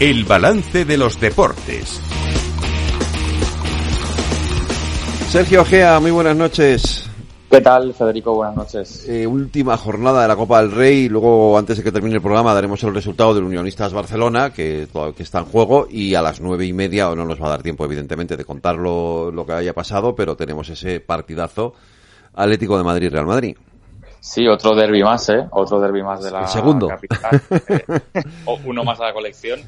El balance de los deportes. Sergio Gea, muy buenas noches. ¿Qué tal, Federico? Buenas noches. Eh, última jornada de la Copa del Rey. Luego, antes de que termine el programa, daremos el resultado del Unionistas Barcelona, que, que está en juego. Y a las nueve y media, no nos va a dar tiempo, evidentemente, de contar lo, lo que haya pasado, pero tenemos ese partidazo Atlético de Madrid-Real Madrid. Sí, otro derby más, ¿eh? Otro derby más de la el segundo. capital. Eh, uno más a la colección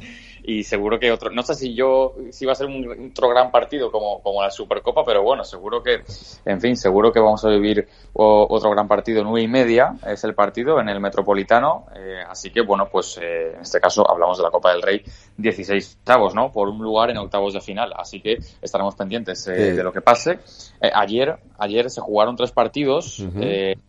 y seguro que otro, no sé si yo, si va a ser un, otro gran partido como, como la Supercopa, pero bueno, seguro que, en fin, seguro que vamos a vivir otro gran partido, nueve y media es el partido en el Metropolitano, eh, así que bueno, pues eh, en este caso hablamos de la Copa del Rey, 16 octavos, ¿no? Por un lugar en octavos de final, así que estaremos pendientes eh, de lo que pase. ayer, ayer se jugaron tres partidos,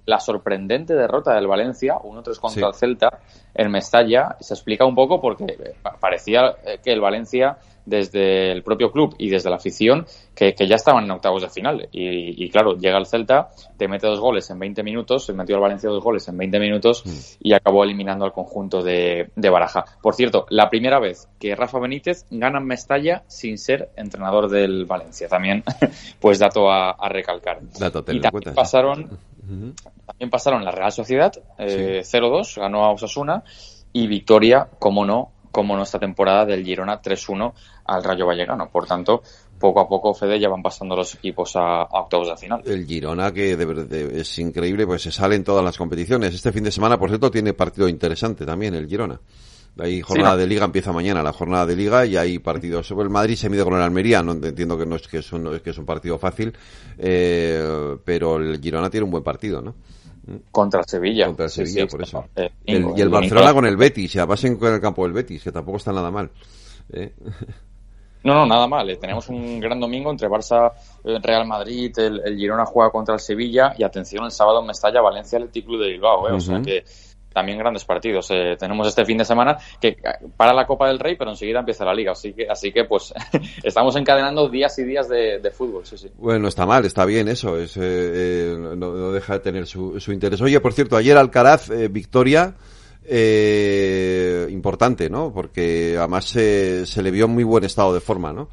la sorprendente derrota del Valencia, 1-3 contra el Celta, en Mestalla, se explica un poco porque parecía eh, que el Valencia, desde el propio club y desde la afición, que, ya estaban en octavos de final. Y, claro, llega el Celta, te mete dos goles en 20 minutos, se metió al Valencia dos goles en 20 minutos mm. y acabó eliminando al conjunto de, Baraja. Por cierto, la primera vez que Rafa Benítez gana en Mestalla sin ser entrenador del Valencia. También, pues dato a, recalcar. y también pasaron, también pasaron la Real Sociedad, eh, 0-2, ganó a Osasuna y victoria, como no, como nuestra temporada del Girona 3-1 al Rayo Vallecano. Por tanto, poco a poco, Fede, ya van pasando los equipos a, octavos de final. El Girona, que de, es increíble, pues se sale en todas las competiciones. Este fin de semana, por cierto, tiene partido interesante también el Girona. Hay jornada de liga, empieza mañana la jornada de liga y hay partidos sobre el Madrid, se mide con el Almería, no entiendo que no es que es un, que es un partido fácil, eh, pero el Girona tiene un buen partido, ¿no? Contra Sevilla. Contra Sevilla, por eso. Eh, y el Barcelona con el Betis, ya pasen con el campo del Betis, que tampoco está nada mal. ¿eh? No, no, nada mal. Eh, tenemos un gran domingo entre Barça, Real Madrid, el, Girona juega contra el Sevilla y atención, el sábado en Mestalla, Valencia, el Club de Bilbao. O sea que también grandes partidos. Eh, tenemos este fin de semana que para la Copa del Rey, pero enseguida empieza la Liga. Así que, así que pues estamos encadenando días y días de, fútbol. Sí, sí. Bueno, está mal, está bien eso. Es, eh, eh, no, deja de tener su, su, interés. Oye, por cierto, ayer Alcaraz, victoria. importante, ¿no? Porque además se le vio en muy buen estado de forma, ¿no?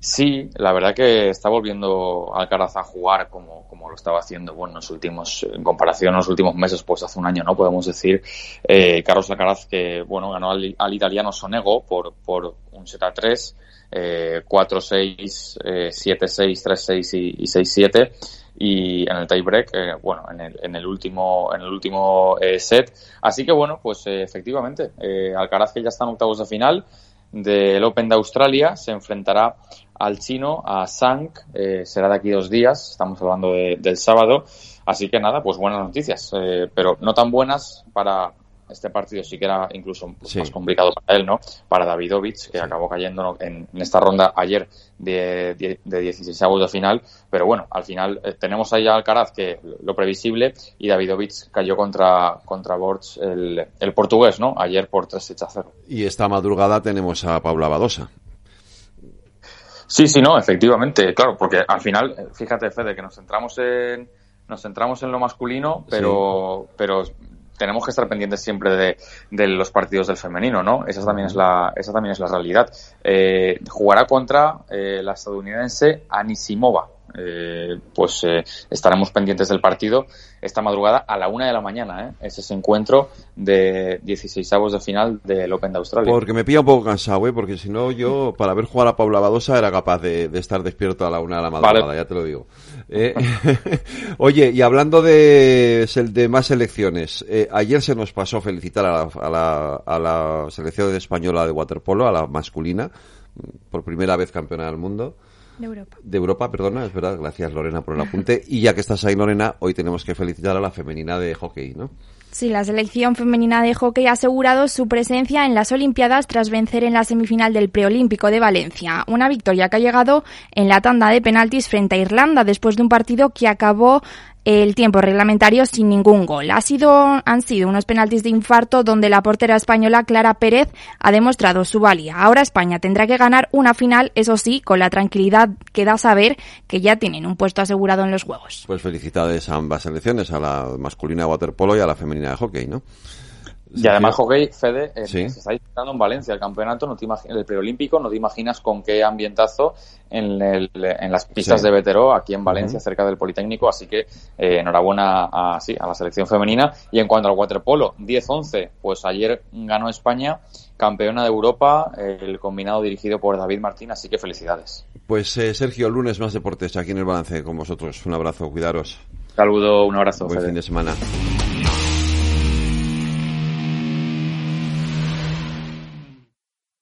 Sí, la verdad que está volviendo Alcaraz a jugar como, como lo estaba haciendo, bueno, en los últimos, en comparación a los últimos meses, pues hace un año, ¿no? Podemos decir, eh, Carlos Alcaraz que, bueno, ganó al, italiano Sonego por, por un set a 3, eh, 4-6, eh, 7-6, 3-6 y, y 6-7 y en el tiebreak, eh, bueno, en el, en el último, en el último eh, set. Así que bueno, pues eh, efectivamente, eh, Alcaraz que ya está en octavos de final del Open de Australia se enfrentará al chino, a Sang, eh, será de aquí dos días, estamos hablando del sábado, así que nada, pues buenas noticias, eh, pero no tan buenas para este partido, sí que era incluso más complicado para él, ¿no? Para Davidovich, que acabó cayendo en, esta ronda ayer de, de, de 16 de final, pero bueno, al final eh, tenemos ahí a Alcaraz, que lo previsible, y Davidovich cayó contra, contra Borch, el, el portugués, ¿no? Ayer por 3 a 0. Y esta madrugada tenemos a Paula Badosa. Sí, sí, no, efectivamente, claro, porque al final, fíjate, Fede, que nos centramos en nos centramos en lo masculino, pero, pero tenemos que estar pendientes siempre de, de, los partidos del femenino, ¿no? Esa también es la, esa también es la realidad. Eh, jugará contra eh, la estadounidense Anisimova, eh, pues eh, estaremos pendientes del partido esta madrugada a la una de la mañana. ¿eh? Es ese encuentro de 16 avos de final del Open de Australia. Porque me pilla un poco cansado, ¿eh? porque si no, yo para ver jugar a Paula Badosa era capaz de, estar despierto a la una de la madrugada, ya te lo digo. Eh, oye, y hablando de, de más selecciones, eh, ayer se nos pasó felicitar a la, a, la, a la selección española de waterpolo, a la masculina, por primera vez campeona del mundo. De Europa. De Europa, perdona, es verdad. Gracias, Lorena, por el apunte. Y ya que estás ahí, Lorena, hoy tenemos que felicitar a la femenina de hockey, ¿no? Sí, la selección femenina de hockey ha asegurado su presencia en las Olimpiadas tras vencer en la semifinal del preolímpico de Valencia. Una victoria que ha llegado en la tanda de penaltis frente a Irlanda después de un partido que acabó el tiempo reglamentario sin ningún gol. Ha sido, han sido unos penaltis de infarto donde la portera española Clara Pérez ha demostrado su valía. Ahora España tendrá que ganar una final, eso sí, con la tranquilidad que da saber que ya tienen un puesto asegurado en los Juegos. Pues felicidades a ambas selecciones, a la masculina de waterpolo y a la femenina de hockey, ¿no? Y además, hockey, Fede, eh, se está disputando en Valencia el campeonato, no te el preolímpico, no te imaginas con qué ambientazo en, el, en las pistas de Vetero, aquí en Valencia, cerca del Politécnico, así que eh, enhorabuena a, sí, a la selección femenina. Y en cuanto al waterpolo, 10-11, pues ayer ganó España, campeona de Europa, el combinado dirigido por David Martín, así que felicidades. Pues eh, Sergio, lunes más deportes aquí en el balance con vosotros. Un abrazo, cuidaros. Saludo, un abrazo. Buen fin de semana.